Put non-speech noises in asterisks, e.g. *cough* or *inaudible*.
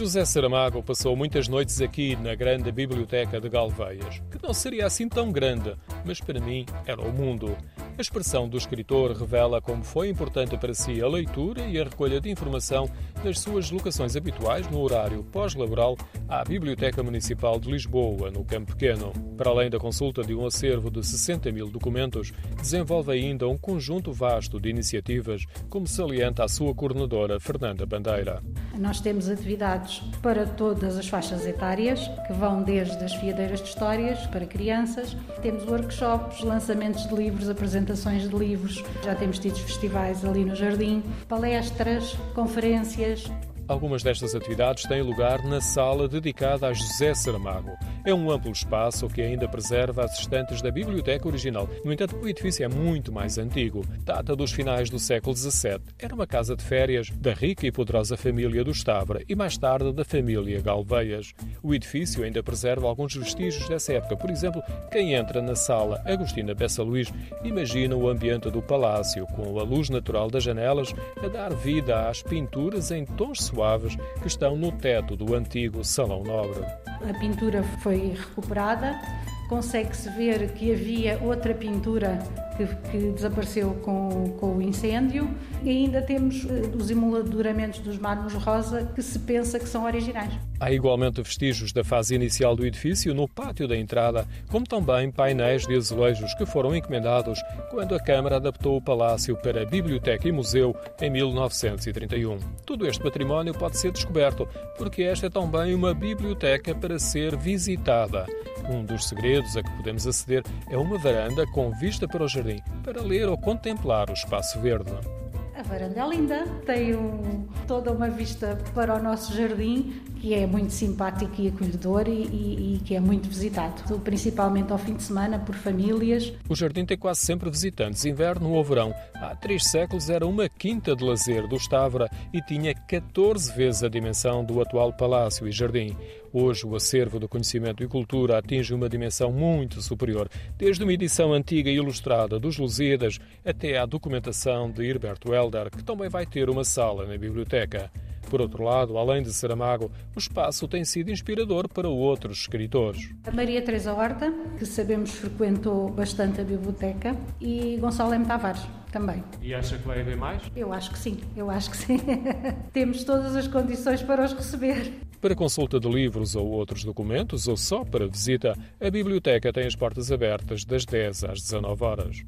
José Saramago passou muitas noites aqui na grande biblioteca de Galveias, que não seria assim tão grande, mas para mim era o mundo. A expressão do escritor revela como foi importante para si a leitura e a recolha de informação nas suas locações habituais no horário pós-laboral à Biblioteca Municipal de Lisboa, no Campo Pequeno. Para além da consulta de um acervo de 60 mil documentos, desenvolve ainda um conjunto vasto de iniciativas, como salienta a sua coordenadora Fernanda Bandeira. Nós temos atividades para todas as faixas etárias, que vão desde as fiadeiras de histórias para crianças. Temos workshops, lançamentos de livros, apresentações apresentações de livros, já temos tido festivais ali no Jardim, palestras, conferências. Algumas destas atividades têm lugar na sala dedicada a José Saramago. É um amplo espaço que ainda preserva as estantes da biblioteca original. No entanto, o edifício é muito mais antigo. Data dos finais do século XVII. Era uma casa de férias da rica e poderosa família do Stavra e mais tarde da família Galveias. O edifício ainda preserva alguns vestígios dessa época. Por exemplo, quem entra na sala Agostina Bessa Luís imagina o ambiente do palácio, com a luz natural das janelas a dar vida às pinturas em tons suaves que estão no teto do antigo Salão Nobre. A pintura foi recuperada, consegue-se ver que havia outra pintura que, que desapareceu com, com, o incêndio e ainda temos uh, os emolduramentos dos mármores rosa que se pensa que são originais. Há igualmente vestígios da fase inicial do edifício no pátio da entrada, como também painéis de azulejos que foram encomendados quando a Câmara adaptou o palácio para biblioteca e museu em 1931. Todo este património pode ser descoberto, porque esta é também uma biblioteca para ser visitada. Um dos segredos a que podemos aceder é uma varanda com vista para o jardim, para ler ou contemplar o espaço verde. A varanda é linda, tem um, toda uma vista para o nosso jardim que é muito simpático e acolhedor e, e, e, que é muito visitado, principalmente ao fim de semana por famílias. O jardim tem quase sempre visitantes, inverno ou verão. Há três séculos era uma quinta de lazer do Estavra e tinha 14 vezes a dimensão do atual palácio e jardim. Hoje, o acervo do conhecimento e cultura atinge uma dimensão muito superior, desde uma edição antiga e ilustrada dos Lusíadas até à documentação de Herberto Helder, que também vai ter uma sala na biblioteca. Por outro lado, além de Saramago, o espaço tem sido inspirador para outros escritores. A Maria Teresa Horta, que sabemos frequentou bastante a biblioteca, e Gonçalo M. Tavares também. E acha que vai haver mais? Eu acho que sim, eu acho que sim. *laughs* Temos todas as condições para os receber. Para consulta de livros ou outros documentos, ou só para visita, a biblioteca tem as portas abertas das 10 às 19 horas.